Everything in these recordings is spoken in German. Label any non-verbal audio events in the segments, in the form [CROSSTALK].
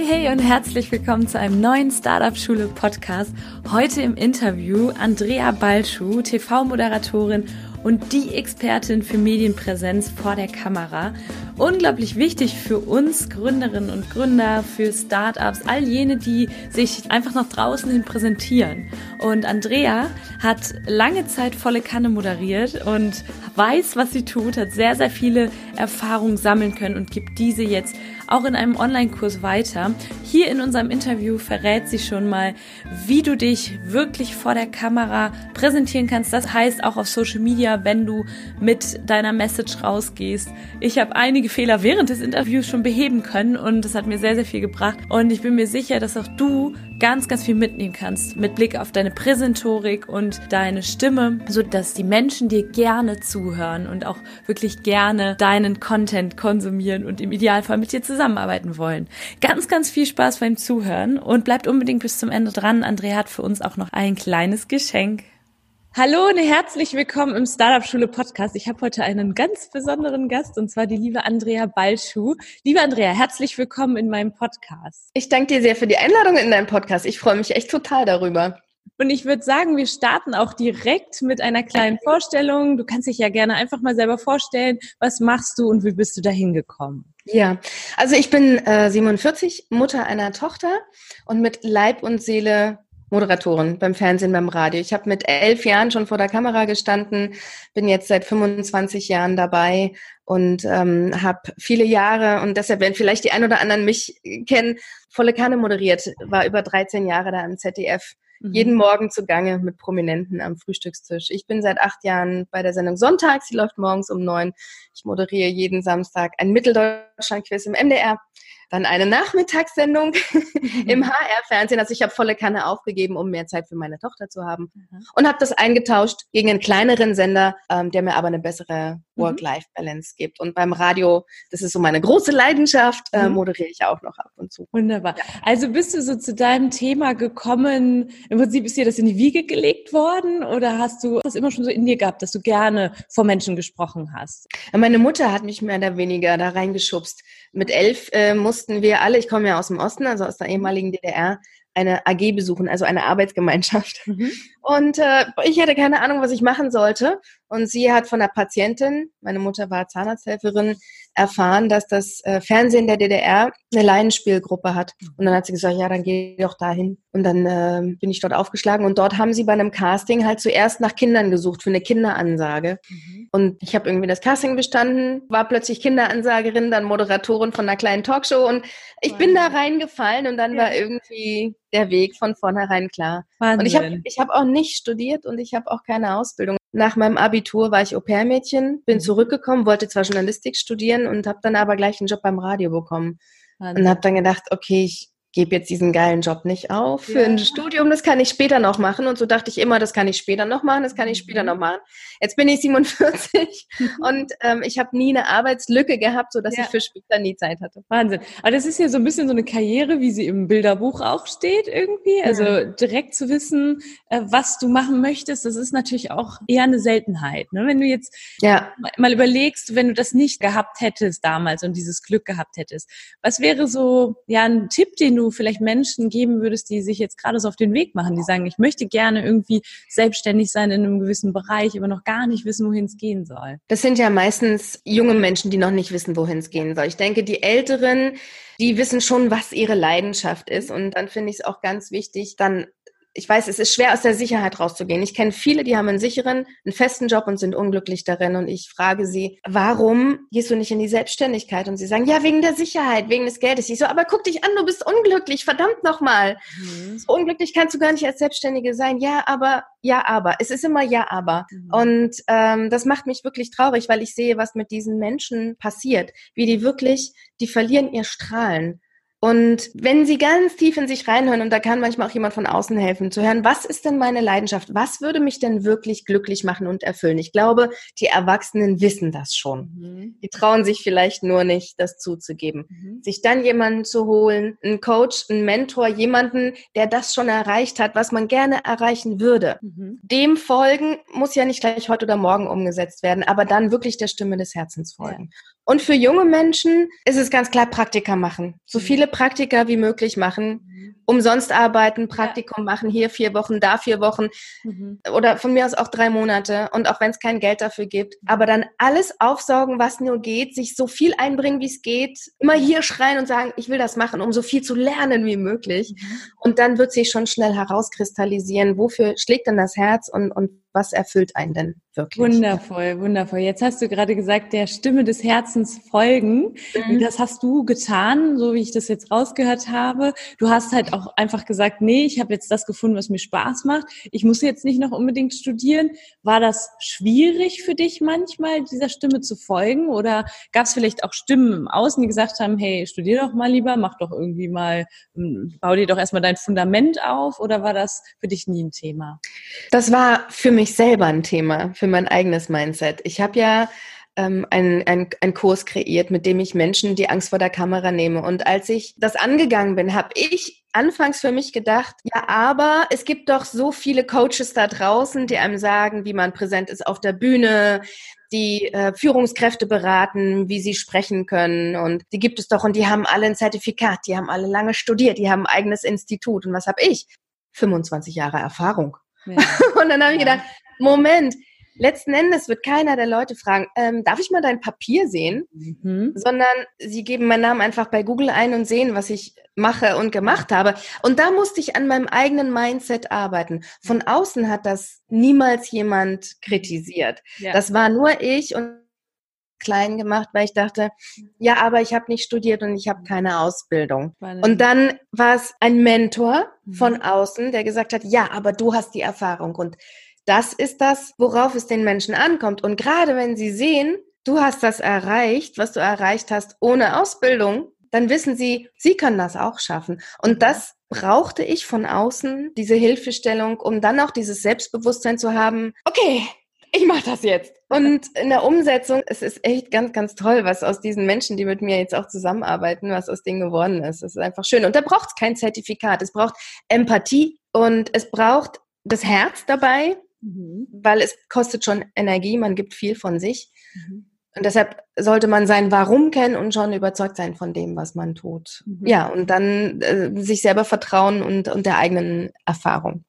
Hey, hey und herzlich willkommen zu einem neuen Startup Schule Podcast. Heute im Interview Andrea Balschuh, TV-Moderatorin und die Expertin für Medienpräsenz vor der Kamera. Unglaublich wichtig für uns Gründerinnen und Gründer, für Startups, all jene, die sich einfach nach draußen hin präsentieren. Und Andrea hat lange Zeit volle Kanne moderiert und weiß, was sie tut, hat sehr, sehr viele Erfahrungen sammeln können und gibt diese jetzt auch in einem Online-Kurs weiter. Hier in unserem Interview verrät sie schon mal, wie du dich wirklich vor der Kamera präsentieren kannst. Das heißt auch auf Social Media, wenn du mit deiner Message rausgehst. Ich habe einige Fehler während des Interviews schon beheben können und das hat mir sehr, sehr viel gebracht. Und ich bin mir sicher, dass auch du ganz, ganz viel mitnehmen kannst mit Blick auf deine Präsentorik und deine Stimme, so dass die Menschen dir gerne zuhören und auch wirklich gerne deinen Content konsumieren und im Idealfall mit dir zusammenarbeiten wollen. Ganz, ganz viel Spaß beim Zuhören und bleibt unbedingt bis zum Ende dran. Andrea hat für uns auch noch ein kleines Geschenk. Hallo und herzlich willkommen im Startup Schule Podcast. Ich habe heute einen ganz besonderen Gast und zwar die liebe Andrea Balschuh. Liebe Andrea, herzlich willkommen in meinem Podcast. Ich danke dir sehr für die Einladung in deinen Podcast. Ich freue mich echt total darüber. Und ich würde sagen, wir starten auch direkt mit einer kleinen Vorstellung. Du kannst dich ja gerne einfach mal selber vorstellen, was machst du und wie bist du dahin gekommen? Ja, also ich bin äh, 47, Mutter einer Tochter und mit Leib und Seele Moderatorin beim Fernsehen, beim Radio. Ich habe mit elf Jahren schon vor der Kamera gestanden, bin jetzt seit 25 Jahren dabei und ähm, habe viele Jahre, und deshalb werden vielleicht die ein oder anderen mich kennen, volle Kanne moderiert, war über 13 Jahre da im ZDF. Mhm. Jeden Morgen zugange mit Prominenten am Frühstückstisch. Ich bin seit acht Jahren bei der Sendung Sonntags, sie läuft morgens um neun. Ich moderiere jeden Samstag ein Mitteldeutschland-Quiz im MDR dann eine Nachmittagssendung [LAUGHS] im HR-Fernsehen. Also ich habe volle Kanne aufgegeben, um mehr Zeit für meine Tochter zu haben. Mhm. Und habe das eingetauscht gegen einen kleineren Sender, ähm, der mir aber eine bessere mhm. Work-Life-Balance gibt. Und beim Radio, das ist so meine große Leidenschaft, äh, mhm. moderiere ich auch noch ab und zu. Wunderbar. Ja. Also bist du so zu deinem Thema gekommen, im Prinzip ist dir das in die Wiege gelegt worden oder hast du das immer schon so in dir gehabt, dass du gerne vor Menschen gesprochen hast? Meine Mutter hat mich mehr oder weniger da reingeschubst. Mit elf äh, mussten wir alle, ich komme ja aus dem Osten, also aus der ehemaligen DDR, eine AG besuchen, also eine Arbeitsgemeinschaft. Mhm. Und äh, ich hatte keine Ahnung, was ich machen sollte. Und sie hat von der Patientin, meine Mutter war Zahnarzthelferin, erfahren, dass das äh, Fernsehen der DDR eine Laienspielgruppe hat. Und dann hat sie gesagt, ja, dann geh doch dahin. Und dann äh, bin ich dort aufgeschlagen. Und dort haben sie bei einem Casting halt zuerst nach Kindern gesucht für eine Kinderansage. Mhm. Und ich habe irgendwie das Casting bestanden, war plötzlich Kinderansagerin, dann Moderatorin von einer kleinen Talkshow. Und ich wow. bin da reingefallen und dann ja. war irgendwie der Weg von vornherein klar. Wahnsinn. Und ich habe ich hab auch nicht studiert und ich habe auch keine Ausbildung. Nach meinem Abitur war ich Au-pair-Mädchen, bin mhm. zurückgekommen, wollte zwar Journalistik studieren und habe dann aber gleich einen Job beim Radio bekommen. Wahnsinn. Und habe dann gedacht, okay, ich gebe jetzt diesen geilen Job nicht auf für ja. ein Studium, das kann ich später noch machen. Und so dachte ich immer, das kann ich später noch machen, das kann ich später mhm. noch machen. Jetzt bin ich 47 [LAUGHS] und ähm, ich habe nie eine Arbeitslücke gehabt, sodass ja. ich für später nie Zeit hatte. Wahnsinn. Aber das ist ja so ein bisschen so eine Karriere, wie sie im Bilderbuch auch steht irgendwie. Also ja. direkt zu wissen, äh, was du machen möchtest, das ist natürlich auch eher eine Seltenheit. Ne? Wenn du jetzt ja. mal überlegst, wenn du das nicht gehabt hättest damals und dieses Glück gehabt hättest, was wäre so ja ein Tipp, den du du vielleicht Menschen geben würdest, die sich jetzt gerade so auf den Weg machen, die sagen, ich möchte gerne irgendwie selbstständig sein in einem gewissen Bereich, aber noch gar nicht wissen, wohin es gehen soll? Das sind ja meistens junge Menschen, die noch nicht wissen, wohin es gehen soll. Ich denke, die Älteren, die wissen schon, was ihre Leidenschaft ist. Und dann finde ich es auch ganz wichtig, dann ich weiß, es ist schwer aus der Sicherheit rauszugehen. Ich kenne viele, die haben einen sicheren, einen festen Job und sind unglücklich darin. Und ich frage sie, warum gehst du nicht in die Selbstständigkeit? Und sie sagen, ja, wegen der Sicherheit, wegen des Geldes. Ich so, aber guck dich an, du bist unglücklich, verdammt nochmal. Mhm. So unglücklich kannst du gar nicht als Selbstständige sein. Ja, aber, ja, aber. Es ist immer ja, aber. Mhm. Und ähm, das macht mich wirklich traurig, weil ich sehe, was mit diesen Menschen passiert. Wie die wirklich, die verlieren ihr Strahlen Und wenn Sie ganz tief in sich reinhören, und da kann manchmal auch jemand von außen helfen, zu hören, was ist denn meine Leidenschaft? Was würde mich denn wirklich glücklich machen und erfüllen? Ich glaube, die Erwachsenen wissen das schon. Mhm. Die trauen sich vielleicht nur nicht, das zuzugeben. Mhm. Sich dann jemanden zu holen, einen Coach, einen Mentor, jemanden, der das schon erreicht hat, was man gerne erreichen würde. Mhm. Dem folgen muss ja nicht gleich heute oder morgen umgesetzt werden, aber dann wirklich der Stimme des Herzens folgen. Ja. Und für junge Menschen ist es ganz klar Praktika machen. So mhm. viele Praktika wie möglich machen. Mhm. Umsonst arbeiten, Praktikum ja. machen, hier vier Wochen, da vier Wochen. Mhm. Oder von mir aus auch drei Monate. Und auch wenn es kein Geld dafür gibt. Mhm. Aber dann alles aufsaugen, was nur geht, sich so viel einbringen, wie es geht. Immer hier schreien und sagen, ich will das machen, um so viel zu lernen wie möglich. Und dann wird sich schon schnell herauskristallisieren, wofür schlägt denn das Herz und, und was erfüllt einen denn wirklich? Wundervoll, wundervoll. Jetzt hast du gerade gesagt, der Stimme des Herzens folgen. Mhm. Das hast du getan, so wie ich das jetzt rausgehört habe. Du hast halt auch einfach gesagt, nee, ich habe jetzt das gefunden, was mir Spaß macht. Ich muss jetzt nicht noch unbedingt studieren. War das schwierig für dich manchmal, dieser Stimme zu folgen? Oder gab es vielleicht auch Stimmen im Außen, die gesagt haben, hey, studier doch mal lieber, mach doch irgendwie mal, hm, bau dir doch erstmal dein Fundament auf? Oder war das für dich nie ein Thema? Das war für mich mich selber ein Thema, für mein eigenes Mindset. Ich habe ja ähm, einen ein Kurs kreiert, mit dem ich Menschen die Angst vor der Kamera nehme. Und als ich das angegangen bin, habe ich anfangs für mich gedacht, ja, aber es gibt doch so viele Coaches da draußen, die einem sagen, wie man präsent ist auf der Bühne, die äh, Führungskräfte beraten, wie sie sprechen können. Und die gibt es doch und die haben alle ein Zertifikat, die haben alle lange studiert, die haben ein eigenes Institut. Und was habe ich? 25 Jahre Erfahrung. Ja. [LAUGHS] Und dann habe ich gedacht, Moment, letzten Endes wird keiner der Leute fragen, ähm, darf ich mal dein Papier sehen? Mhm. Sondern sie geben meinen Namen einfach bei Google ein und sehen, was ich mache und gemacht habe. Und da musste ich an meinem eigenen Mindset arbeiten. Von außen hat das niemals jemand kritisiert. Ja. Das war nur ich und klein gemacht, weil ich dachte, ja, aber ich habe nicht studiert und ich habe keine Ausbildung. Und dann war es ein Mentor mhm. von außen, der gesagt hat, ja, aber du hast die Erfahrung und das ist das, worauf es den Menschen ankommt. Und gerade wenn sie sehen, du hast das erreicht, was du erreicht hast ohne Ausbildung, dann wissen sie, sie können das auch schaffen. Und das brauchte ich von außen, diese Hilfestellung, um dann auch dieses Selbstbewusstsein zu haben, okay, ich mache das jetzt. Und in der Umsetzung, es ist echt ganz, ganz toll, was aus diesen Menschen, die mit mir jetzt auch zusammenarbeiten, was aus denen geworden ist. Es ist einfach schön. Und da braucht es kein Zertifikat. Es braucht Empathie und es braucht das Herz dabei, mhm. weil es kostet schon Energie. Man gibt viel von sich. Mhm. Und deshalb sollte man sein Warum kennen und schon überzeugt sein von dem, was man tut. Mhm. Ja, und dann äh, sich selber vertrauen und, und der eigenen Erfahrung.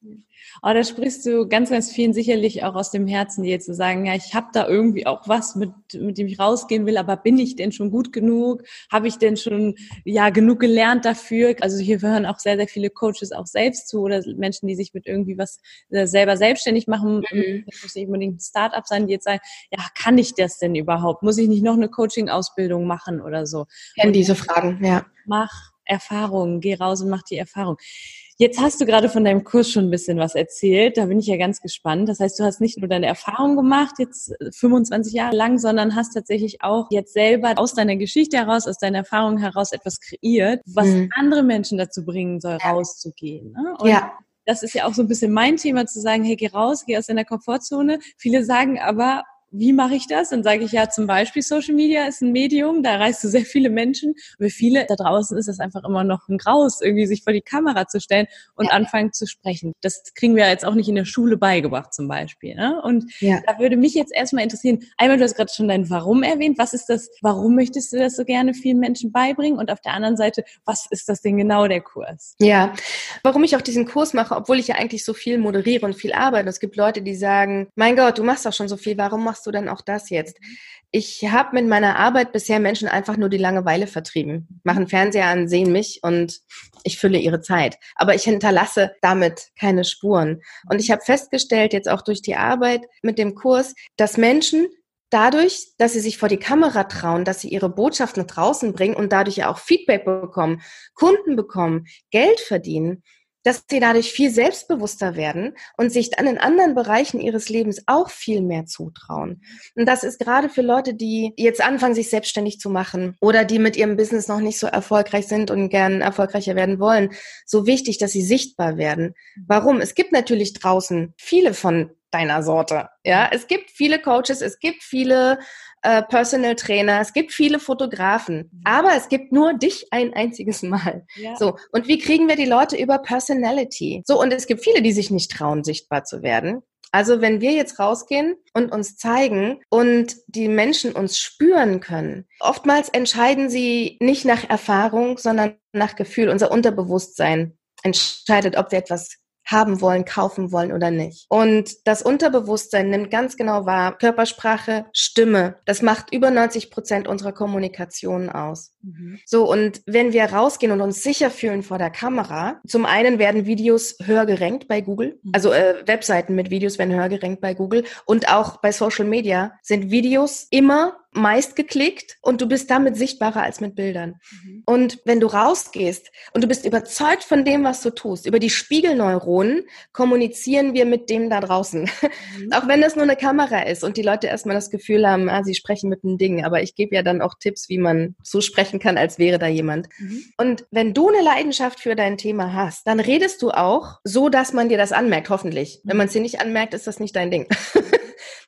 Aber da sprichst du ganz, ganz vielen sicherlich auch aus dem Herzen, dir zu sagen, ja, ich habe da irgendwie auch was, mit, mit dem ich rausgehen will, aber bin ich denn schon gut genug? Habe ich denn schon ja genug gelernt dafür? Also hier hören auch sehr, sehr viele Coaches auch selbst zu oder Menschen, die sich mit irgendwie was äh, selber selbstständig machen. Mhm. Das muss nicht unbedingt ein Start-up sein, die jetzt sagen, ja, kann ich das denn überhaupt? Muss ich nicht noch eine Coaching-Ausbildung machen oder so? Kennen diese Fragen, ja. Mach Erfahrungen, geh raus und mach die Erfahrung. Jetzt hast du gerade von deinem Kurs schon ein bisschen was erzählt. Da bin ich ja ganz gespannt. Das heißt, du hast nicht nur deine Erfahrung gemacht, jetzt 25 Jahre lang, sondern hast tatsächlich auch jetzt selber aus deiner Geschichte heraus, aus deiner Erfahrung heraus etwas kreiert, was mhm. andere Menschen dazu bringen soll, rauszugehen. Ne? Und ja. Das ist ja auch so ein bisschen mein Thema, zu sagen, hey, geh raus, geh aus deiner Komfortzone. Viele sagen aber, wie mache ich das? Dann sage ich ja zum Beispiel, Social Media ist ein Medium, da erreichst du sehr viele Menschen. Und für viele da draußen ist das einfach immer noch ein Graus, irgendwie sich vor die Kamera zu stellen und ja. anfangen zu sprechen. Das kriegen wir jetzt auch nicht in der Schule beigebracht zum Beispiel. Ne? Und ja. da würde mich jetzt erstmal interessieren, einmal, du hast gerade schon dein Warum erwähnt. Was ist das, warum möchtest du das so gerne vielen Menschen beibringen? Und auf der anderen Seite, was ist das denn genau der Kurs? Ja, warum ich auch diesen Kurs mache, obwohl ich ja eigentlich so viel moderiere und viel arbeite. Es gibt Leute, die sagen, mein Gott, du machst doch schon so viel, warum machst machst du denn auch das jetzt? Ich habe mit meiner Arbeit bisher Menschen einfach nur die Langeweile vertrieben. Machen Fernseher an, sehen mich und ich fülle ihre Zeit. Aber ich hinterlasse damit keine Spuren. Und ich habe festgestellt, jetzt auch durch die Arbeit mit dem Kurs, dass Menschen dadurch, dass sie sich vor die Kamera trauen, dass sie ihre Botschaft nach draußen bringen und dadurch ja auch Feedback bekommen, Kunden bekommen, Geld verdienen, dass sie dadurch viel selbstbewusster werden und sich dann in anderen Bereichen ihres Lebens auch viel mehr zutrauen. Und das ist gerade für Leute, die jetzt anfangen, sich selbstständig zu machen oder die mit ihrem Business noch nicht so erfolgreich sind und gern erfolgreicher werden wollen, so wichtig, dass sie sichtbar werden. Warum? Es gibt natürlich draußen viele von deiner Sorte. Ja, es gibt viele Coaches, es gibt viele äh, Personal Trainer, es gibt viele Fotografen, mhm. aber es gibt nur dich ein einziges Mal. Ja. So. Und wie kriegen wir die Leute über Personality? So. Und es gibt viele, die sich nicht trauen, sichtbar zu werden. Also wenn wir jetzt rausgehen und uns zeigen und die Menschen uns spüren können, oftmals entscheiden sie nicht nach Erfahrung, sondern nach Gefühl. Unser Unterbewusstsein entscheidet, ob wir etwas haben wollen, kaufen wollen oder nicht. Und das Unterbewusstsein nimmt ganz genau wahr, Körpersprache, Stimme, das macht über 90 Prozent unserer Kommunikation aus. Mhm. So, und wenn wir rausgehen und uns sicher fühlen vor der Kamera, zum einen werden Videos höher gerankt bei Google, mhm. also äh, Webseiten mit Videos werden höher gerankt bei Google und auch bei Social Media sind Videos immer meist geklickt und du bist damit sichtbarer als mit Bildern. Mhm. Und wenn du rausgehst und du bist überzeugt von dem, was du tust, über die Spiegelneuronen kommunizieren wir mit dem da draußen. Mhm. auch wenn das nur eine Kamera ist und die Leute erstmal das Gefühl haben, ah, sie sprechen mit einem Ding. Aber ich gebe ja dann auch Tipps, wie man so sprechen kann, als wäre da jemand. Mhm. Und wenn du eine Leidenschaft für dein Thema hast, dann redest du auch so, dass man dir das anmerkt, hoffentlich. Wenn mhm. man es dir nicht anmerkt, ist das nicht dein Ding. [LAUGHS]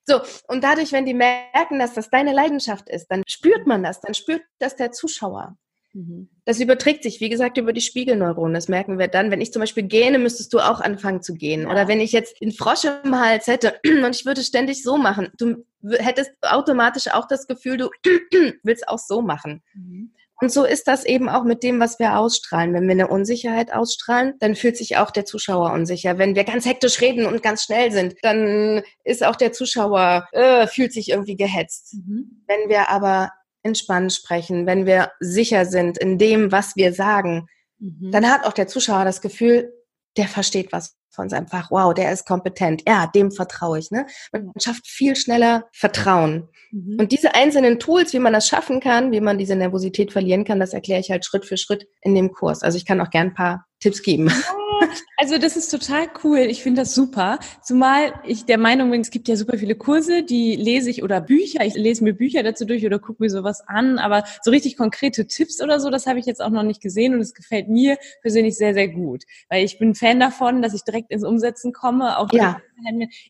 So, und dadurch, wenn die merken, dass das deine Leidenschaft ist, dann spürt man das, dann spürt das der Zuschauer. Mhm. Das überträgt sich, wie gesagt, über die Spiegelneuronen. Das merken wir dann. Wenn ich zum Beispiel gähne, müsstest du auch anfangen zu gehen. Ja. Oder wenn ich jetzt den Frosch im Hals hätte [CLEARS THROAT] und ich würde ständig so machen, du hättest automatisch auch das Gefühl, du [CLEARS THROAT] willst auch so machen. Mhm. Und so ist das eben auch mit dem, was wir ausstrahlen. Wenn wir eine Unsicherheit ausstrahlen, dann fühlt sich auch der Zuschauer unsicher. Wenn wir ganz hektisch reden und ganz schnell sind, dann ist auch der Zuschauer, äh, fühlt sich irgendwie gehetzt. Mhm. Wenn wir aber entspannt sprechen, wenn wir sicher sind in dem, was wir sagen, mhm. dann hat auch der Zuschauer das Gefühl, der versteht was von seinem Fach. Wow, der ist kompetent. Ja, dem vertraue ich. Ne? Man schafft viel schneller Vertrauen. Mhm. Und diese einzelnen Tools, wie man das schaffen kann, wie man diese Nervosität verlieren kann, das erkläre ich halt Schritt für Schritt in dem Kurs. Also ich kann auch gern ein paar Tipps geben. Also das ist total cool. Ich finde das super. Zumal ich der Meinung bin, es gibt ja super viele Kurse, die lese ich oder Bücher. Ich lese mir Bücher dazu durch oder gucke mir sowas an. Aber so richtig konkrete Tipps oder so, das habe ich jetzt auch noch nicht gesehen und es gefällt mir persönlich sehr, sehr gut. Weil ich bin Fan davon, dass ich direkt ins Umsetzen komme. Auch ja.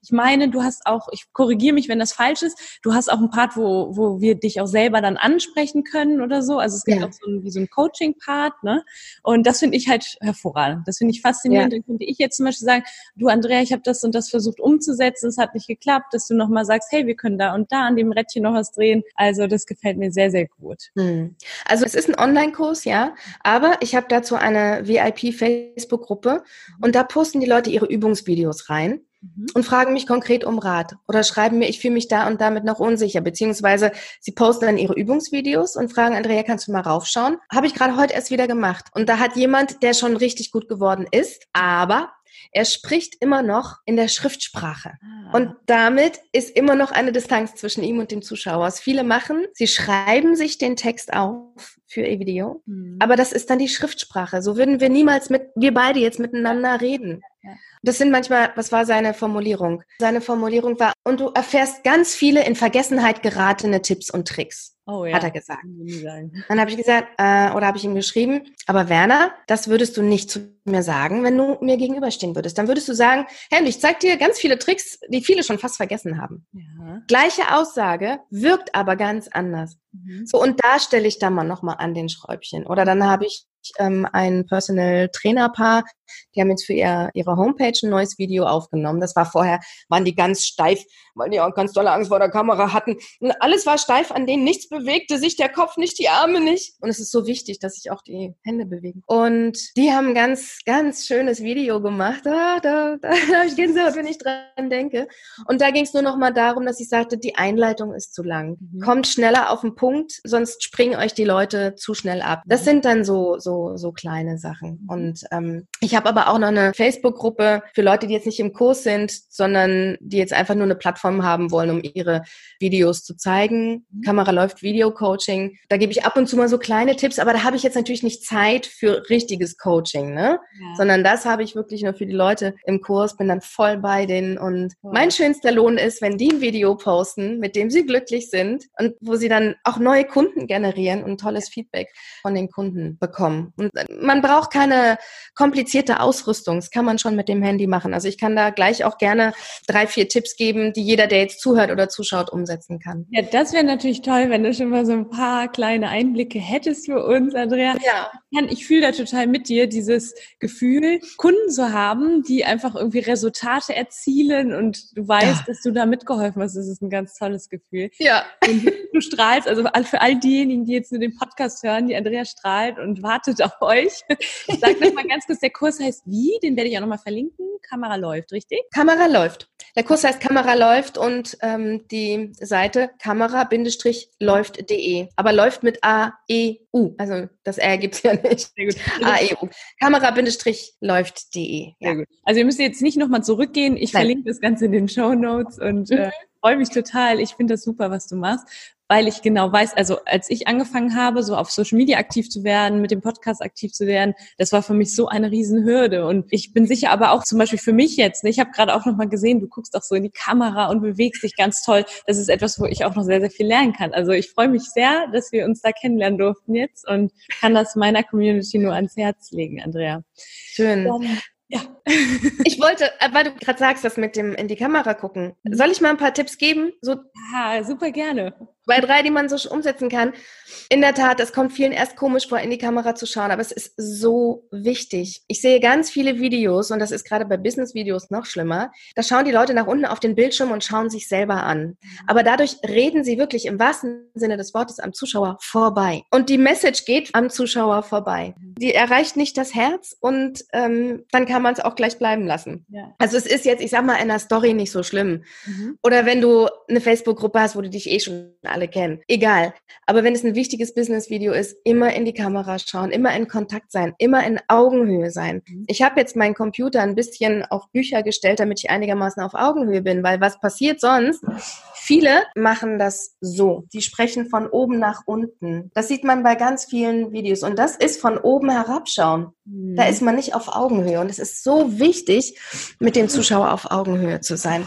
Ich meine, du hast auch, ich korrigiere mich, wenn das falsch ist, du hast auch einen Part, wo, wo wir dich auch selber dann ansprechen können oder so. Also es gibt ja. auch so ein, wie so ein Coaching-Part, ne? Und das finde ich halt hervorragend. Das finde ich faszinierend. Ja. Dann könnte ich jetzt zum Beispiel sagen, du Andrea, ich habe das und das versucht umzusetzen, es hat nicht geklappt, dass du nochmal sagst, hey, wir können da und da an dem Rädchen noch was drehen. Also das gefällt mir sehr, sehr gut. Hm. Also es ist ein Online-Kurs, ja, aber ich habe dazu eine VIP-Facebook-Gruppe und da posten die Leute ihre Übungsvideos rein mhm. und fragen mich konkret um Rat oder schreiben mir, ich fühle mich da und damit noch unsicher, beziehungsweise sie posten dann ihre Übungsvideos und fragen, Andrea, kannst du mal raufschauen? Habe ich gerade heute erst wieder gemacht. Und da hat jemand, der schon richtig gut geworden ist, aber er spricht immer noch in der Schriftsprache. Ah. Und damit ist immer noch eine Distanz zwischen ihm und dem Zuschauer. Was viele machen, sie schreiben sich den Text auf für ihr Video, mhm. aber das ist dann die Schriftsprache. So würden wir niemals mit, wir beide jetzt miteinander reden. Das sind manchmal, was war seine Formulierung? Seine Formulierung war, und du erfährst ganz viele in Vergessenheit geratene Tipps und Tricks. Oh, ja. Hat er gesagt. Dann habe ich gesagt, äh, oder habe ich ihm geschrieben, aber Werner, das würdest du nicht zu mir sagen, wenn du mir gegenüberstehen würdest. Dann würdest du sagen, Henry, ich zeig dir ganz viele Tricks, die viele schon fast vergessen haben. Ja. Gleiche Aussage, wirkt aber ganz anders. Mhm. So, und da stelle ich dann mal nochmal an den Schräubchen. Oder dann habe ich ähm, ein Personal Trainer Paar, die haben jetzt für ihr, ihre Homepage ein neues Video aufgenommen. Das war vorher, waren die ganz steif, weil die auch ganz tolle Angst vor der Kamera hatten. Und alles war steif, an denen nichts bewegte sich, der Kopf nicht, die Arme nicht. Und es ist so wichtig, dass sich auch die Hände bewegen. Und die haben ein ganz, ganz schönes Video gemacht. Da, da, da [LAUGHS] habe ich Gänsehaut, wenn ich dran denke. Und da ging es nur noch mal darum, dass ich sagte, die Einleitung ist zu lang. Mhm. Kommt schneller auf den Punkt, sonst springen euch die Leute zu schnell ab. Das sind dann so, so so, so kleine Sachen. Mhm. Und ähm, ich habe aber auch noch eine Facebook-Gruppe für Leute, die jetzt nicht im Kurs sind, sondern die jetzt einfach nur eine Plattform haben wollen, um ihre Videos zu zeigen. Mhm. Kamera läuft Video-Coaching. Da gebe ich ab und zu mal so kleine Tipps, aber da habe ich jetzt natürlich nicht Zeit für richtiges Coaching, ne? Ja. Sondern das habe ich wirklich nur für die Leute im Kurs, bin dann voll bei denen. Und wow. mein schönster Lohn ist, wenn die ein Video posten, mit dem sie glücklich sind und wo sie dann auch neue Kunden generieren und tolles Feedback von den Kunden bekommen. Und man braucht keine komplizierte Ausrüstung. Das kann man schon mit dem Handy machen. Also ich kann da gleich auch gerne drei, vier Tipps geben, die jeder, der jetzt zuhört oder zuschaut, umsetzen kann. Ja, das wäre natürlich toll, wenn du schon mal so ein paar kleine Einblicke hättest für uns, Andrea. Ja. Ich fühle da total mit dir, dieses Gefühl, Kunden zu haben, die einfach irgendwie Resultate erzielen und du weißt, ja. dass du da mitgeholfen hast. Das ist ein ganz tolles Gefühl. Ja. Und du strahlst, also für all diejenigen, die jetzt nur den Podcast hören, die Andrea strahlt und wartet auf [LAUGHS] euch. Ich sage nochmal [LAUGHS] ganz kurz, der Kurs heißt wie? Den werde ich auch nochmal verlinken. Kamera läuft, richtig? Kamera läuft. Der Kurs heißt Kamera läuft und ähm, die Seite kamera-läuft.de. Aber läuft mit A-E-U. Also das R gibt's ja nicht. A-E-U. Kamera-läuft.de. Ja. Also ihr müsst jetzt nicht nochmal zurückgehen. Ich Nein. verlinke das Ganze in den Show Notes und mhm. äh, freue mich total. Ich finde das super, was du machst weil ich genau weiß, also als ich angefangen habe, so auf Social Media aktiv zu werden, mit dem Podcast aktiv zu werden, das war für mich so eine Riesenhürde. Und ich bin sicher aber auch zum Beispiel für mich jetzt, ne, ich habe gerade auch nochmal gesehen, du guckst auch so in die Kamera und bewegst dich ganz toll. Das ist etwas, wo ich auch noch sehr, sehr viel lernen kann. Also ich freue mich sehr, dass wir uns da kennenlernen durften jetzt und kann das meiner Community nur ans Herz legen, Andrea. Schön. Dann, ja. ich wollte, äh, weil du gerade sagst, das mit dem in die Kamera gucken. Mhm. Soll ich mal ein paar Tipps geben? So ja, super gerne. Zwei, drei, die man so umsetzen kann. In der Tat, es kommt vielen erst komisch vor, in die Kamera zu schauen, aber es ist so wichtig. Ich sehe ganz viele Videos und das ist gerade bei Business-Videos noch schlimmer. Da schauen die Leute nach unten auf den Bildschirm und schauen sich selber an. Mhm. Aber dadurch reden sie wirklich im wahrsten Sinne des Wortes am Zuschauer vorbei. Und die Message geht am Zuschauer vorbei. Mhm. Die erreicht nicht das Herz und ähm, dann kann man es auch gleich bleiben lassen. Ja. Also es ist jetzt, ich sag mal, in der Story nicht so schlimm. Mhm. Oder wenn du eine Facebook-Gruppe hast, wo du dich eh schon alle kennen. Egal. Aber wenn es ein wichtiges Business-Video ist, immer in die Kamera schauen, immer in Kontakt sein, immer in Augenhöhe sein. Mhm. Ich habe jetzt meinen Computer ein bisschen auf Bücher gestellt, damit ich einigermaßen auf Augenhöhe bin, weil was passiert sonst? Viele machen das so. Die sprechen von oben nach unten. Das sieht man bei ganz vielen Videos. Und das ist von oben herabschauen. Mhm. Da ist man nicht auf Augenhöhe. Und es ist so wichtig, mit dem Zuschauer auf Augenhöhe zu sein.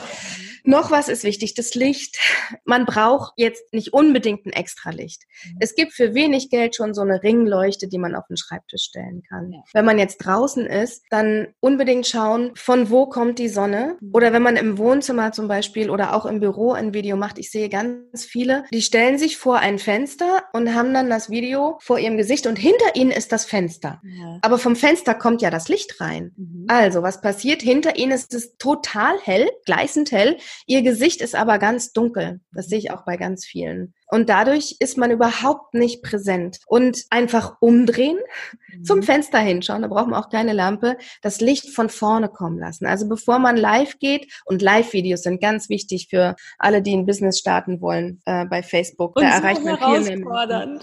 Noch was ist wichtig, das Licht. Man braucht jetzt nicht unbedingt ein Extralicht. Mhm. Es gibt für wenig Geld schon so eine Ringleuchte, die man auf den Schreibtisch stellen kann. Ja. Wenn man jetzt draußen ist, dann unbedingt schauen, von wo kommt die Sonne. Mhm. Oder wenn man im Wohnzimmer zum Beispiel oder auch im Büro ein Video macht, ich sehe ganz viele, die stellen sich vor ein Fenster und haben dann das Video vor ihrem Gesicht und hinter ihnen ist das Fenster. Ja. Aber vom Fenster kommt ja das Licht rein. Mhm. Also, was passiert? Hinter ihnen ist es total hell, gleißend hell. Ihr Gesicht ist aber ganz dunkel. Das sehe ich auch bei ganz vielen. Und dadurch ist man überhaupt nicht präsent. Und einfach umdrehen, [LAUGHS] mhm. zum Fenster hinschauen, da braucht man auch keine Lampe, das Licht von vorne kommen lassen. Also bevor man live geht, und Live-Videos sind ganz wichtig für alle, die ein Business starten wollen äh, bei Facebook. Und da so erreicht man viel mehr.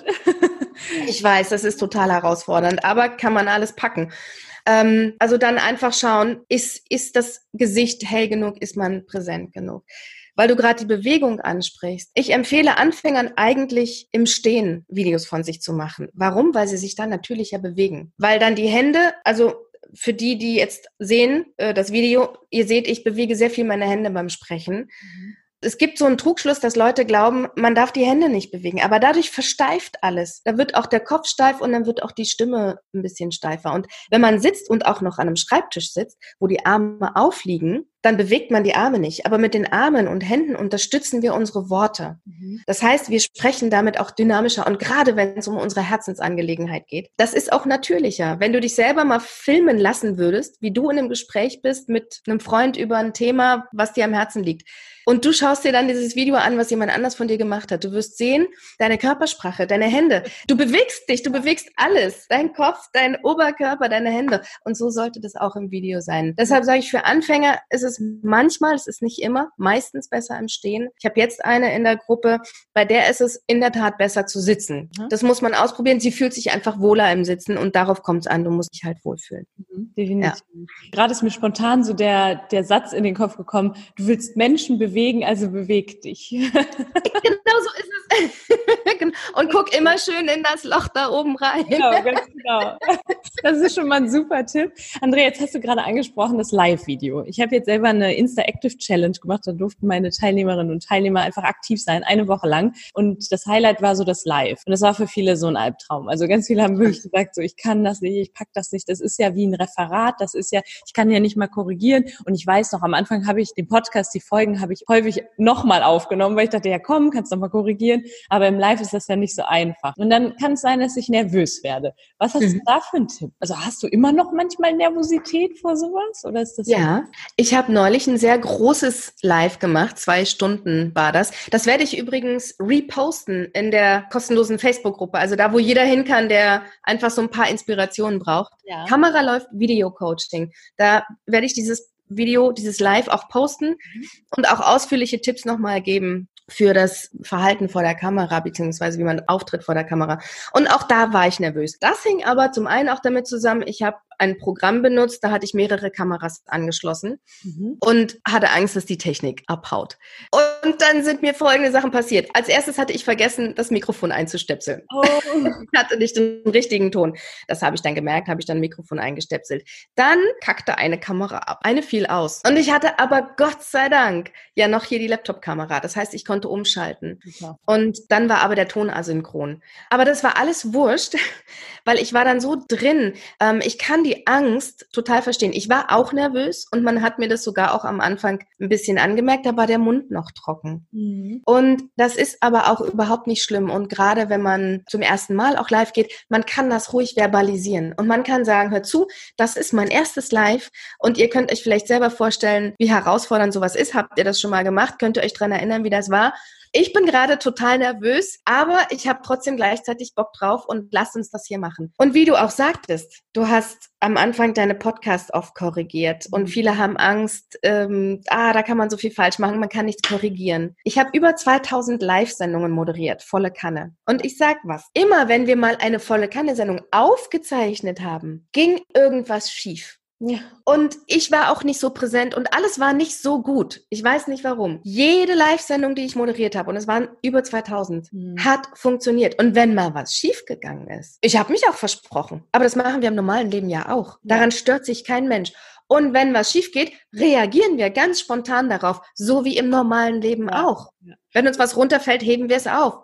Ich weiß, das ist total herausfordernd, aber kann man alles packen. Ähm, also dann einfach schauen, ist, ist das Gesicht hell genug, ist man präsent genug? Weil du gerade die Bewegung ansprichst. Ich empfehle Anfängern eigentlich im Stehen Videos von sich zu machen. Warum? Weil sie sich dann natürlicher bewegen. Weil dann die Hände, also für die, die jetzt sehen, äh, das Video, ihr seht, ich bewege sehr viel meine Hände beim Sprechen. Mhm es gibt so einen Trugschluss, dass Leute glauben, man darf die Hände nicht bewegen. Aber dadurch versteift alles. Da wird auch der Kopf steif und dann wird auch die Stimme ein bisschen steifer. Und wenn man sitzt und auch noch an einem Schreibtisch sitzt, wo die Arme aufliegen, dann bewegt man die Arme nicht. Aber mit den Armen und Händen unterstützen wir unsere Worte. Mhm. Das heißt, wir sprechen damit auch dynamischer. Und gerade wenn es um unsere Herzensangelegenheit geht, das ist auch natürlicher. Wenn du dich selber mal filmen lassen würdest, wie du in einem Gespräch bist mit einem Freund über ein Thema, was dir am Herzen liegt, und du schaust dir dann dieses Video an, was jemand anders von dir gemacht hat. Du wirst sehen, deine Körpersprache, deine Hände. Du bewegst dich, du bewegst alles. Dein Kopf, dein Oberkörper, deine Hände. Und so sollte das auch im Video sein. Deshalb sage ich, für Anfänger ist es manchmal, es ist nicht immer, meistens besser im Stehen. Ich habe jetzt eine in der Gruppe, bei der ist es in der Tat besser zu sitzen. Mhm. Das muss man ausprobieren. Sie fühlt sich einfach wohler im Sitzen und darauf kommt es an. Du musst dich halt wohlfühlen. Mhm, definitiv. Ja. Gerade ist mir spontan so der, der Satz in den Kopf gekommen, du willst Menschen bewegen, also beweg dich. [LAUGHS] genau so ist es. [LAUGHS] und guck immer schön in das Loch da oben rein. Genau, ganz genau. Das ist schon mal ein super Tipp. Andrea, jetzt hast du gerade angesprochen, das Live-Video. Ich habe jetzt selber eine Insta-Active-Challenge gemacht. Da durften meine Teilnehmerinnen und Teilnehmer einfach aktiv sein, eine Woche lang. Und das Highlight war so das Live. Und das war für viele so ein Albtraum. Also ganz viele haben wirklich gesagt, so ich kann das nicht, ich pack das nicht. Das ist ja wie ein Referat. Das ist ja, ich kann ja nicht mal korrigieren. Und ich weiß noch, am Anfang habe ich den Podcast, die Folgen habe ich häufig nochmal aufgenommen, weil ich dachte, ja komm, kannst noch mal korrigieren. Aber im Live ist das ja nicht so einfach. Und dann kann es sein, dass ich nervös werde. Was hast mhm. du da für einen Tipp? Also hast du immer noch manchmal Nervosität vor sowas? Oder ist das ja, so? ich habe neulich ein sehr großes Live gemacht. Zwei Stunden war das. Das werde ich übrigens reposten in der kostenlosen Facebook-Gruppe. Also da, wo jeder hin kann, der einfach so ein paar Inspirationen braucht. Ja. Kamera läuft Video-Coaching. Da werde ich dieses Video, dieses Live auch posten mhm. und auch ausführliche Tipps nochmal geben, für das Verhalten vor der Kamera, beziehungsweise wie man auftritt vor der Kamera. Und auch da war ich nervös. Das hing aber zum einen auch damit zusammen, ich habe ein Programm benutzt, da hatte ich mehrere Kameras angeschlossen mhm. und hatte Angst, dass die Technik abhaut. Und dann sind mir folgende Sachen passiert. Als erstes hatte ich vergessen, das Mikrofon einzustöpseln. Oh. [LAUGHS] ich hatte nicht den richtigen Ton. Das habe ich dann gemerkt, habe ich dann Mikrofon eingestöpselt. Dann kackte eine Kamera ab. Eine fiel aus. Und ich hatte aber Gott sei Dank ja noch hier die Laptop-Kamera. Das heißt, ich konnte umschalten. Super. Und dann war aber der Ton asynchron. Aber das war alles wurscht, [LAUGHS] weil ich war dann so drin. Ähm, ich kann die Angst total verstehen. Ich war auch nervös und man hat mir das sogar auch am Anfang ein bisschen angemerkt, da war der Mund noch trocken. Mhm. Und das ist aber auch überhaupt nicht schlimm. Und gerade wenn man zum ersten Mal auch live geht, man kann das ruhig verbalisieren. Und man kann sagen, hör zu, das ist mein erstes Live und ihr könnt euch vielleicht selber vorstellen, wie herausfordernd sowas ist. Habt ihr das schon mal gemacht? Könnt ihr euch dran erinnern, wie das war? Ich bin gerade total nervös, aber ich habe trotzdem gleichzeitig Bock drauf und lass uns das hier machen. Und wie du auch sagtest, du hast am Anfang deine Podcast oft korrigiert und mhm. viele haben Angst, ähm, ah, da kann man so viel falsch machen, man kann nichts korrigieren. Ich habe über 2000 Live-Sendungen moderiert, volle Kanne. Und ich sag was, immer wenn wir mal eine volle Kanne-Sendung aufgezeichnet haben, ging irgendwas schief. Ja. Und ich war auch nicht so präsent und alles war nicht so gut. Ich weiß nicht warum. Jede Live-Sendung, die ich moderiert habe, und es waren über 2000, mhm. hat funktioniert. Und wenn mal was schiefgegangen ist, ich habe mich auch versprochen. Aber das machen wir im normalen Leben ja auch. Daran ja. stört sich kein Mensch. Und wenn was schief geht, reagieren wir ganz spontan darauf, so wie im normalen Leben ja. auch. Wenn uns was runterfällt, heben wir es auf.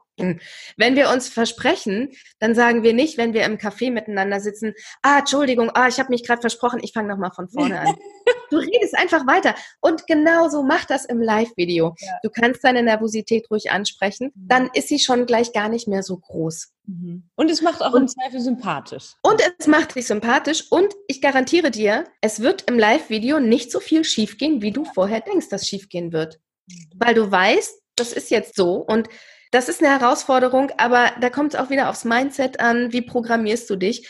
Wenn wir uns versprechen, dann sagen wir nicht, wenn wir im Café miteinander sitzen, ah, Entschuldigung, ah, ich habe mich gerade versprochen, ich fange nochmal von vorne an. [LAUGHS] du redest einfach weiter. Und genauso mach das im Live-Video. Ja. Du kannst deine Nervosität ruhig ansprechen, mhm. dann ist sie schon gleich gar nicht mehr so groß. Mhm. Und es macht auch und, im Zweifel sympathisch. Und es macht dich sympathisch und ich garantiere dir, es wird im Live-Video nicht so viel schiefgehen, wie du vorher denkst, dass schiefgehen wird. Mhm. Weil du weißt, das ist jetzt so und das ist eine Herausforderung, aber da kommt es auch wieder aufs Mindset an. Wie programmierst du dich?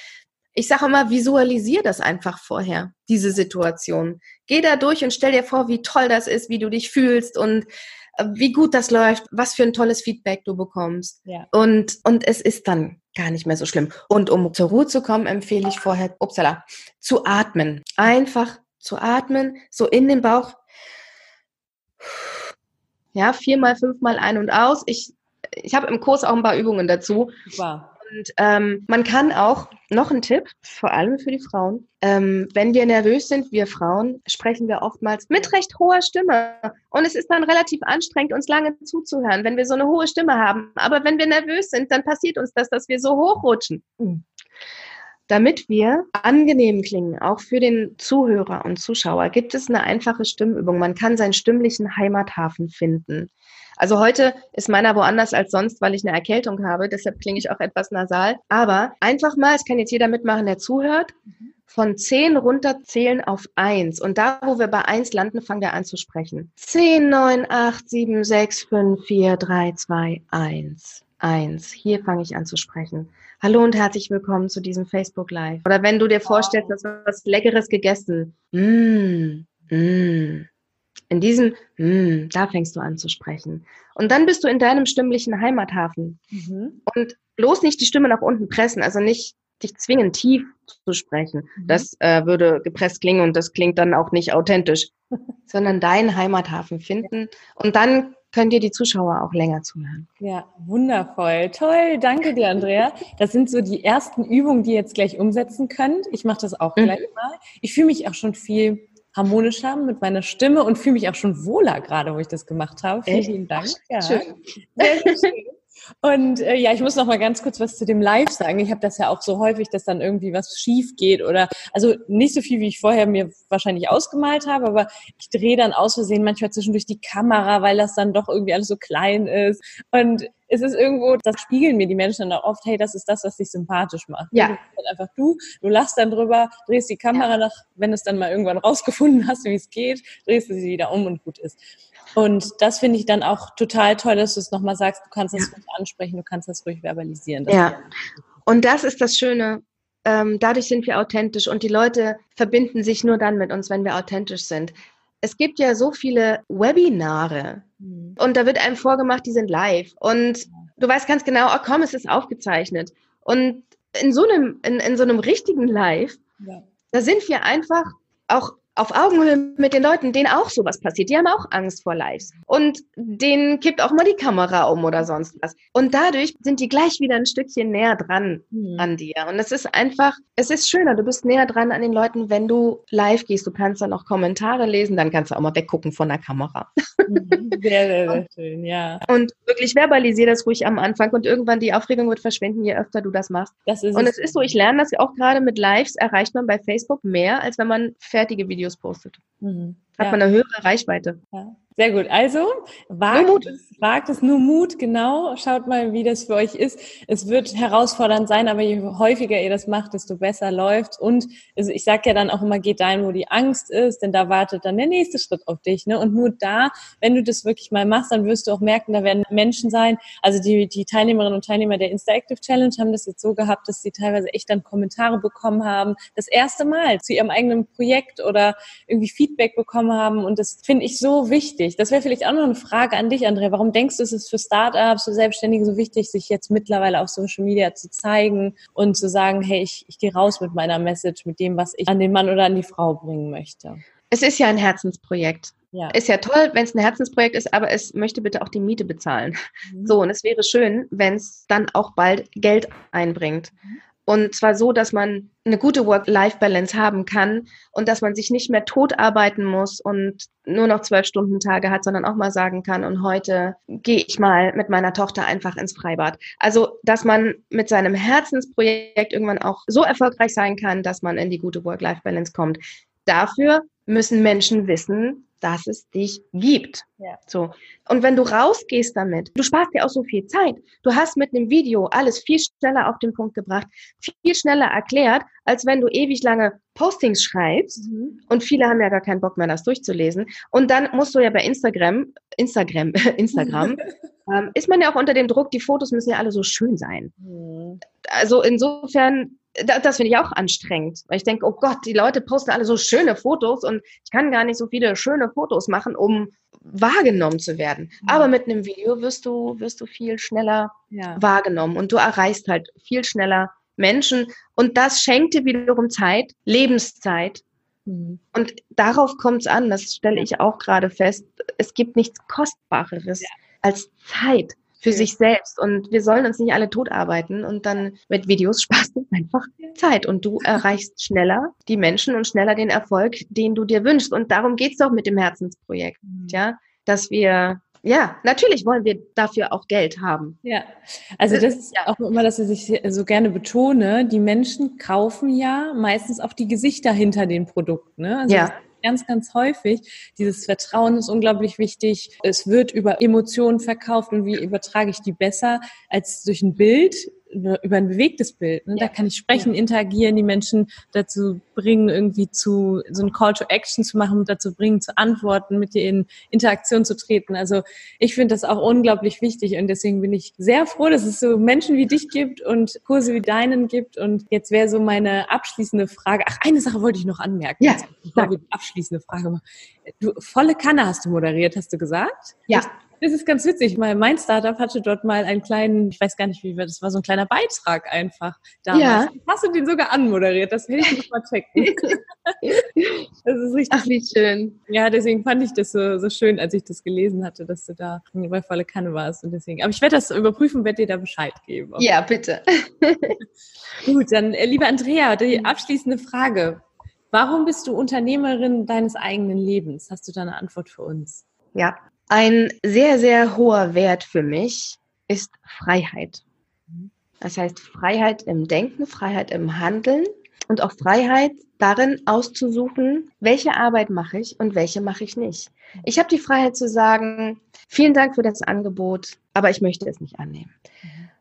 Ich sage immer, visualisier das einfach vorher, diese Situation. Geh da durch und stell dir vor, wie toll das ist, wie du dich fühlst und äh, wie gut das läuft, was für ein tolles Feedback du bekommst. Ja. Und, und es ist dann gar nicht mehr so schlimm. Und um zur Ruhe zu kommen, empfehle ich vorher, upsala, zu atmen. Einfach zu atmen, so in den Bauch. Ja, viermal, fünfmal ein und aus. Ich ich habe im Kurs auch ein paar Übungen dazu. Super. Und ähm, man kann auch, noch ein Tipp, vor allem für die Frauen, ähm, wenn wir nervös sind, wir Frauen, sprechen wir oftmals mit recht hoher Stimme. Und es ist dann relativ anstrengend, uns lange zuzuhören, wenn wir so eine hohe Stimme haben. Aber wenn wir nervös sind, dann passiert uns das, dass wir so hochrutschen. Mhm. Damit wir angenehm klingen, auch für den Zuhörer und Zuschauer, gibt es eine einfache Stimmübung. Man kann seinen stimmlichen Heimathafen finden. Also heute ist meiner woanders als sonst, weil ich eine Erkältung habe. Deshalb klinge ich auch etwas nasal. Aber einfach mal, es kann jetzt jeder mitmachen, der zuhört, von zehn runterzählen auf eins. Und da, wo wir bei eins landen, fangen wir an zu sprechen. Zehn, neun, acht, sieben, sechs, fünf, vier, drei, zwei, eins. Eins. Hier fange ich an zu sprechen. Hallo und herzlich willkommen zu diesem Facebook Live. Oder wenn du dir vorstellst, dass du was Leckeres gegessen. Mmh, mmh. In diesem, hm, da fängst du an zu sprechen. Und dann bist du in deinem stimmlichen Heimathafen. Mhm. Und bloß nicht die Stimme nach unten pressen, also nicht dich zwingen, tief zu sprechen. Mhm. Das äh, würde gepresst klingen und das klingt dann auch nicht authentisch, [LAUGHS] sondern deinen Heimathafen finden. Und dann können dir die Zuschauer auch länger zuhören. Ja, wundervoll. Toll. Danke dir, Andrea. Das sind so die ersten Übungen, die ihr jetzt gleich umsetzen könnt. Ich mache das auch mhm. gleich mal. Ich fühle mich auch schon viel harmonischer mit meiner Stimme und fühle mich auch schon wohler gerade, wo ich das gemacht habe. Vielen, vielen Dank. Ja. Schön. Sehr, sehr schön. Und äh, ja, ich muss noch mal ganz kurz was zu dem Live sagen. Ich habe das ja auch so häufig, dass dann irgendwie was schief geht oder also nicht so viel, wie ich vorher mir wahrscheinlich ausgemalt habe, aber ich drehe dann aus Versehen manchmal zwischendurch die Kamera, weil das dann doch irgendwie alles so klein ist. Und es ist irgendwo, das spiegeln mir die Menschen dann auch oft, hey, das ist das, was dich sympathisch macht. Ja. Du einfach du, du lachst dann drüber, drehst die Kamera ja. nach, wenn du es dann mal irgendwann rausgefunden hast, wie es geht, drehst du sie wieder um und gut ist. Und das finde ich dann auch total toll, dass du es nochmal sagst, du kannst das ja. ruhig ansprechen, du kannst das ruhig verbalisieren. Das ja. Und das ist das Schöne. Ähm, dadurch sind wir authentisch und die Leute verbinden sich nur dann mit uns, wenn wir authentisch sind. Es gibt ja so viele Webinare mhm. und da wird einem vorgemacht, die sind live und du weißt ganz genau, oh komm, es ist aufgezeichnet. Und in so einem, in, in so einem richtigen Live, ja. da sind wir einfach auch auf Augenhöhe mit den Leuten, denen auch sowas passiert. Die haben auch Angst vor Lives. Und denen kippt auch mal die Kamera um oder sonst was. Und dadurch sind die gleich wieder ein Stückchen näher dran mhm. an dir. Und es ist einfach, es ist schöner. Du bist näher dran an den Leuten, wenn du live gehst. Du kannst dann auch Kommentare lesen, dann kannst du auch mal weggucken von der Kamera. [LAUGHS] Mhm. Sehr, sehr, sehr schön, ja. Und wirklich verbalisier das ruhig am Anfang und irgendwann die Aufregung wird verschwinden, je öfter du das machst. Das ist und es, ist so, ich lerne das auch gerade mit Lives erreicht man bei Facebook mehr, als wenn man fertige Videos Videos postet. Mhm. Hat ja. man eine höhere Reichweite. Ja. Sehr gut. Also, wagt es, wagt es nur Mut, genau. Schaut mal, wie das für euch ist. Es wird herausfordernd sein, aber je häufiger ihr das macht, desto besser läuft. Und also ich sage ja dann auch immer, geht dahin, wo die Angst ist, denn da wartet dann der nächste Schritt auf dich. Ne? Und nur da, wenn du das wirklich mal machst, dann wirst du auch merken, da werden Menschen sein. Also die, die Teilnehmerinnen und Teilnehmer der Insta-Active Challenge haben das jetzt so gehabt, dass sie teilweise echt dann Kommentare bekommen haben. Das erste Mal zu ihrem eigenen Projekt oder irgendwie Feedback bekommen haben. Und das finde ich so wichtig wichtig? Das wäre vielleicht auch noch eine Frage an dich, Andrea. Warum denkst du, ist es für Startups, für Selbstständige so wichtig, sich jetzt mittlerweile auf Social Media zu zeigen und zu sagen, hey, ich, ich gehe raus mit meiner Message, mit dem, was ich an den Mann oder an die Frau bringen möchte? Es ist ja ein Herzensprojekt. Ja. Ist ja toll, wenn es ein Herzensprojekt ist, aber es möchte bitte auch die Miete bezahlen. Mhm. So, und es wäre schön, wenn es dann auch bald Geld einbringt. Mhm. Und zwar so, dass man eine gute Work-Life-Balance haben kann und dass man sich nicht mehr tot arbeiten muss und nur noch zwölf Stunden Tage hat, sondern auch mal sagen kann, und heute gehe ich mal mit meiner Tochter einfach ins Freibad. Also, dass man mit seinem Herzensprojekt irgendwann auch so erfolgreich sein kann, dass man in die gute Work-Life-Balance kommt. Dafür müssen Menschen wissen, dass es dich gibt. Ja. So. Und wenn du rausgehst damit, du sparst dir auch so viel Zeit. Du hast mit einem Video alles viel schneller auf den Punkt gebracht, viel schneller erklärt, als wenn du ewig lange Postings schreibst. Mhm. Und viele haben ja gar keinen Bock mehr, das durchzulesen. Und dann musst du ja bei Instagram, Instagram, [LAUGHS] Instagram, [LAUGHS] ähm, ist man ja auch unter dem Druck, die Fotos müssen ja alle so schön sein. Mhm. Also insofern das finde ich auch anstrengend, weil ich denke, oh Gott, die Leute posten alle so schöne Fotos und ich kann gar nicht so viele schöne Fotos machen, um wahrgenommen zu werden. Mhm. Aber mit einem Video wirst du, wirst du viel schneller ja. wahrgenommen und du erreichst halt viel schneller Menschen und das schenkt dir wiederum Zeit, Lebenszeit. Mhm. Und darauf kommt es an, das stelle ich auch gerade fest. Es gibt nichts Kostbareres ja. als Zeit für sich selbst. Und wir sollen uns nicht alle tot arbeiten und dann mit Videos [LAUGHS] sparst du einfach Zeit und du erreichst schneller die Menschen und schneller den Erfolg, den du dir wünschst. Und darum geht's doch mit dem Herzensprojekt, mhm. ja, dass wir ja, natürlich wollen wir dafür auch Geld haben. Ja, also das ist ja auch immer, dass ich so gerne betone, die Menschen kaufen ja meistens auch die Gesichter hinter den Produkten. Ne? Also ja ganz, ganz häufig. Dieses Vertrauen ist unglaublich wichtig. Es wird über Emotionen verkauft und wie übertrage ich die besser als durch ein Bild über ein bewegtes Bild. Ne? Ja. Da kann ich sprechen, ja. interagieren, die Menschen dazu bringen, irgendwie zu so ein Call to Action zu machen, dazu bringen, zu antworten, mit dir in Interaktion zu treten. Also ich finde das auch unglaublich wichtig und deswegen bin ich sehr froh, dass es so Menschen wie dich gibt und Kurse wie deinen gibt. Und jetzt wäre so meine abschließende Frage. Ach, eine Sache wollte ich noch anmerken. Ja. Bevor wir die abschließende Frage machen. Du, volle Kanne hast du moderiert, hast du gesagt? Ja. Das ist ganz witzig, weil mein Startup hatte dort mal einen kleinen, ich weiß gar nicht wie, das war so ein kleiner Beitrag einfach damals. Ja. Hast du den sogar anmoderiert? Das will ich noch mal checken. [LAUGHS] das ist richtig. Ach, wie schön. Ja, deswegen fand ich das so, so schön, als ich das gelesen hatte, dass du da bei volle Kanne warst und deswegen. Aber ich werde das überprüfen, werde dir da Bescheid geben. Ja, bitte. [LAUGHS] Gut, dann, äh, liebe Andrea, die abschließende Frage. Warum bist du Unternehmerin deines eigenen Lebens? Hast du da eine Antwort für uns? Ja, ein sehr, sehr hoher Wert für mich ist Freiheit. Das heißt Freiheit im Denken, Freiheit im Handeln und auch Freiheit darin auszusuchen, welche Arbeit mache ich und welche mache ich nicht. Ich habe die Freiheit zu sagen, vielen Dank für das Angebot, aber ich möchte es nicht annehmen.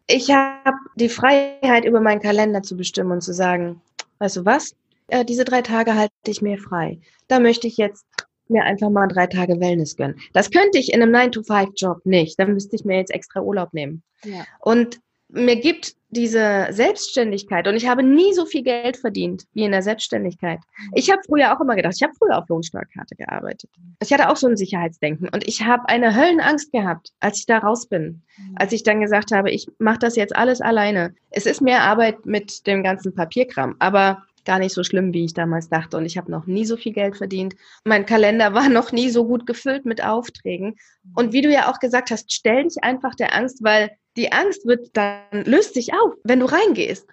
Ich habe die Freiheit, über meinen Kalender zu bestimmen und zu sagen, weißt du was, äh, diese drei Tage halte ich mir frei. Da möchte ich jetzt mir einfach mal drei Tage Wellness gönnen. Das könnte ich in einem 9-to-5-Job nicht. Dann müsste ich mir jetzt extra Urlaub nehmen. Ja. Und mir gibt diese Selbstständigkeit und ich habe nie so viel Geld verdient wie in der Selbstständigkeit. Ich habe früher auch immer gedacht, ich habe früher auf Lohnsteuerkarte gearbeitet. Ich hatte auch so ein Sicherheitsdenken und ich habe eine Höllenangst gehabt, als ich da raus bin. Mhm. Als ich dann gesagt habe, ich mache das jetzt alles alleine. Es ist mehr Arbeit mit dem ganzen Papierkram, aber gar nicht so schlimm, wie ich damals dachte. Und ich habe noch nie so viel Geld verdient. Mein Kalender [LAUGHS] war noch nie so gut gefüllt mit Aufträgen. Und wie du ja auch gesagt hast, stell dich einfach der Angst, weil die Angst wird dann, löst sich auf, wenn du reingehst.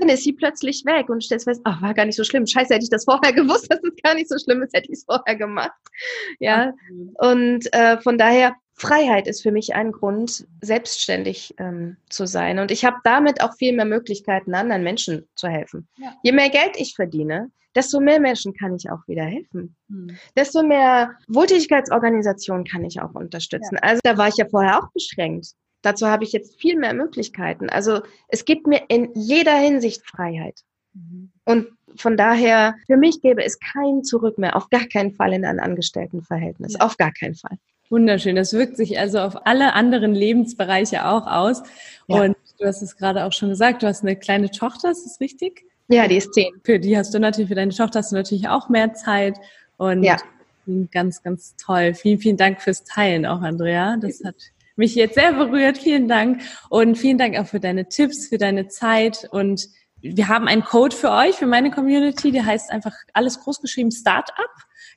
Dann ist sie plötzlich weg und stellst fest, ach, war gar nicht so schlimm. Scheiße, hätte ich das vorher [LAUGHS] gewusst, dass es gar nicht so schlimm ist, hätte ich es vorher gemacht. Ja. Und äh, von daher Freiheit ist für mich ein Grund, selbstständig ähm, zu sein. Und ich habe damit auch viel mehr Möglichkeiten, anderen Menschen zu helfen. Ja. Je mehr Geld ich verdiene, desto mehr Menschen kann ich auch wieder helfen. Hm. Desto mehr Wohltätigkeitsorganisationen kann ich auch unterstützen. Ja. Also da war ich ja vorher auch beschränkt. Dazu habe ich jetzt viel mehr Möglichkeiten. Also es gibt mir in jeder Hinsicht Freiheit. Mhm. Und von daher, für mich gäbe es kein Zurück mehr, auf gar keinen Fall in ein Angestelltenverhältnis, ja. auf gar keinen Fall. Wunderschön. Das wirkt sich also auf alle anderen Lebensbereiche auch aus. Ja. Und du hast es gerade auch schon gesagt, du hast eine kleine Tochter, ist das richtig? Ja, die ist zehn. Für die hast du natürlich, für deine Tochter hast du natürlich auch mehr Zeit. Und ja. ganz, ganz toll. Vielen, vielen Dank fürs Teilen auch, Andrea. Das hat mich jetzt sehr berührt. Vielen Dank. Und vielen Dank auch für deine Tipps, für deine Zeit und wir haben einen Code für euch, für meine Community, der heißt einfach alles großgeschrieben Startup.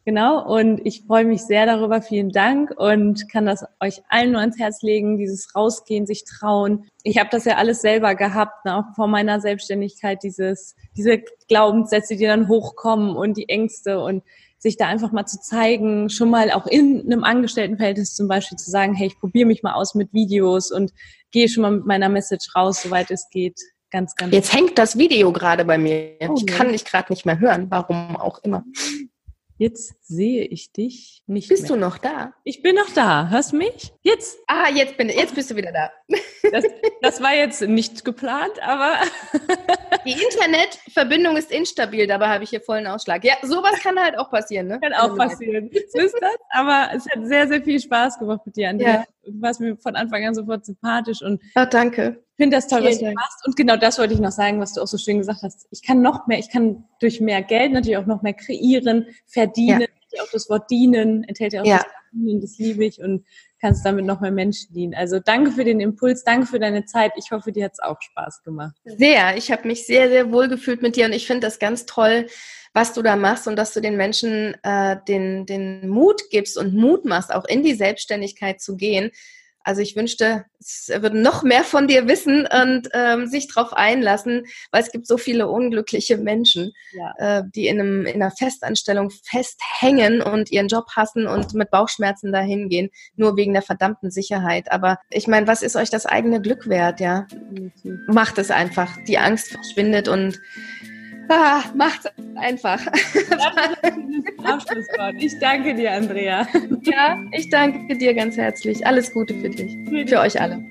Genau, und ich freue mich sehr darüber. Vielen Dank und kann das euch allen nur ans Herz legen, dieses Rausgehen, sich trauen. Ich habe das ja alles selber gehabt, ne, auch vor meiner Selbstständigkeit, dieses, diese Glaubenssätze, die dann hochkommen und die Ängste und sich da einfach mal zu zeigen, schon mal auch in einem Angestelltenverhältnis zum Beispiel zu sagen, hey, ich probiere mich mal aus mit Videos und gehe schon mal mit meiner Message raus, soweit es geht. Ganz, ganz. Jetzt hängt das Video gerade bei mir. Oh, ich kann dich gerade nicht mehr hören, warum auch immer. Jetzt sehe ich dich nicht. Bist mehr. du noch da? Ich bin noch da. Hörst du mich? Jetzt? Ah, jetzt bin jetzt bist du wieder da. Das, das war jetzt nicht geplant, aber. [LAUGHS] Die Internetverbindung ist instabil, dabei habe ich hier vollen Ausschlag. Ja, sowas kann halt auch passieren, ne? Kann auch passieren. Ist das. Aber es hat sehr, sehr viel Spaß gemacht mit dir, Andrea. Ja. Du warst mir von Anfang an sofort sympathisch und. Oh, danke. Ich finde das toll, Vielen was du Dank. machst. Und genau das wollte ich noch sagen, was du auch so schön gesagt hast. Ich kann noch mehr, ich kann durch mehr Geld natürlich auch noch mehr kreieren, verdienen. Ja. Auch das Wort dienen enthält ja auch ja. das Dienen, das liebe ich und kannst damit noch mehr Menschen dienen. Also danke für den Impuls, danke für deine Zeit. Ich hoffe, dir hat es auch Spaß gemacht. Sehr. Ich habe mich sehr, sehr wohl gefühlt mit dir und ich finde das ganz toll, was du da machst und dass du den Menschen äh, den, den Mut gibst und Mut machst, auch in die Selbstständigkeit zu gehen also ich wünschte, es würden noch mehr von dir wissen und ähm, sich darauf einlassen, weil es gibt so viele unglückliche Menschen, ja. äh, die in, einem, in einer Festanstellung festhängen und ihren Job hassen und mit Bauchschmerzen dahin gehen, nur wegen der verdammten Sicherheit. Aber ich meine, was ist euch das eigene Glück wert, ja? Macht es einfach. Die Angst verschwindet und Ah, macht's einfach. [LAUGHS] Ich danke dir, Andrea. Ja, ich danke dir ganz herzlich. Alles Gute für dich. Für euch alle.